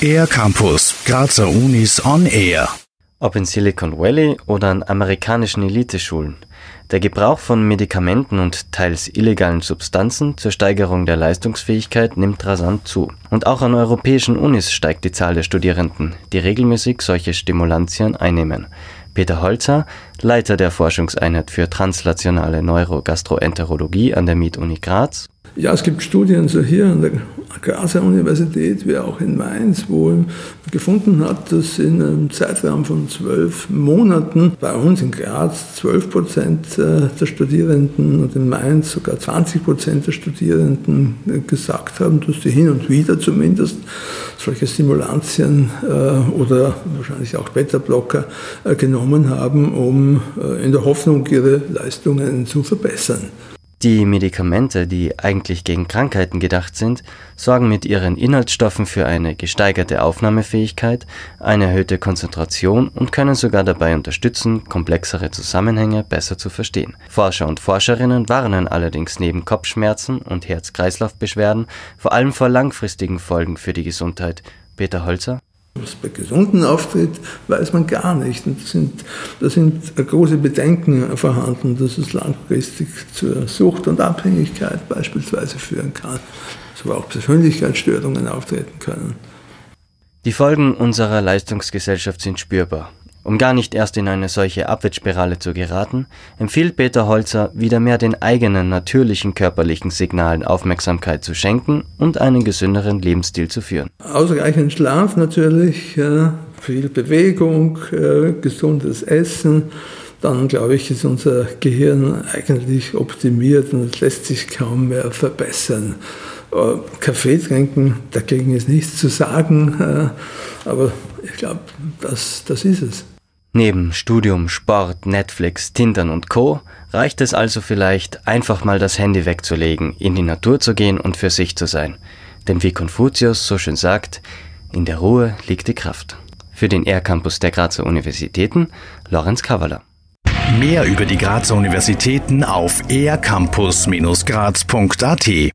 Air Campus, Grazer Unis on Air. Ob in Silicon Valley oder an amerikanischen Eliteschulen. Der Gebrauch von Medikamenten und teils illegalen Substanzen zur Steigerung der Leistungsfähigkeit nimmt rasant zu. Und auch an europäischen Unis steigt die Zahl der Studierenden, die regelmäßig solche Stimulantien einnehmen. Peter Holzer, Leiter der Forschungseinheit für translationale Neurogastroenterologie an der MIT-Uni Graz. Ja, es gibt Studien so hier an der Grazer Universität wie auch in Mainz, wo man gefunden hat, dass in einem Zeitraum von zwölf Monaten bei uns in Graz 12 Prozent äh, der Studierenden und in Mainz sogar 20 Prozent der Studierenden gesagt haben, dass sie hin und wieder zumindest solche Stimulantien äh, oder wahrscheinlich auch Beta-Blocker äh, genommen haben, um in der Hoffnung, ihre Leistungen zu verbessern. Die Medikamente, die eigentlich gegen Krankheiten gedacht sind, sorgen mit ihren Inhaltsstoffen für eine gesteigerte Aufnahmefähigkeit, eine erhöhte Konzentration und können sogar dabei unterstützen, komplexere Zusammenhänge besser zu verstehen. Forscher und Forscherinnen warnen allerdings neben Kopfschmerzen und Herz-Kreislauf-Beschwerden vor allem vor langfristigen Folgen für die Gesundheit. Peter Holzer was bei Gesunden auftritt, weiß man gar nicht. Und da sind, da sind große Bedenken vorhanden, dass es langfristig zur Sucht und Abhängigkeit beispielsweise führen kann, sogar auch Persönlichkeitsstörungen auftreten können. Die Folgen unserer Leistungsgesellschaft sind spürbar. Um gar nicht erst in eine solche Abwärtsspirale zu geraten, empfiehlt Peter Holzer, wieder mehr den eigenen natürlichen körperlichen Signalen Aufmerksamkeit zu schenken und einen gesünderen Lebensstil zu führen. Ausreichend Schlaf natürlich, viel Bewegung, gesundes Essen. Dann glaube ich, ist unser Gehirn eigentlich optimiert und es lässt sich kaum mehr verbessern. Äh, Kaffee trinken, dagegen ist nichts zu sagen, äh, aber ich glaube, das, das ist es. Neben Studium, Sport, Netflix, Tindern und Co. reicht es also vielleicht, einfach mal das Handy wegzulegen, in die Natur zu gehen und für sich zu sein. Denn wie Konfuzius so schön sagt, in der Ruhe liegt die Kraft. Für den R-Campus der Grazer Universitäten, Lorenz Kavala. Mehr über die Grazer Universitäten auf ercampus-graz.at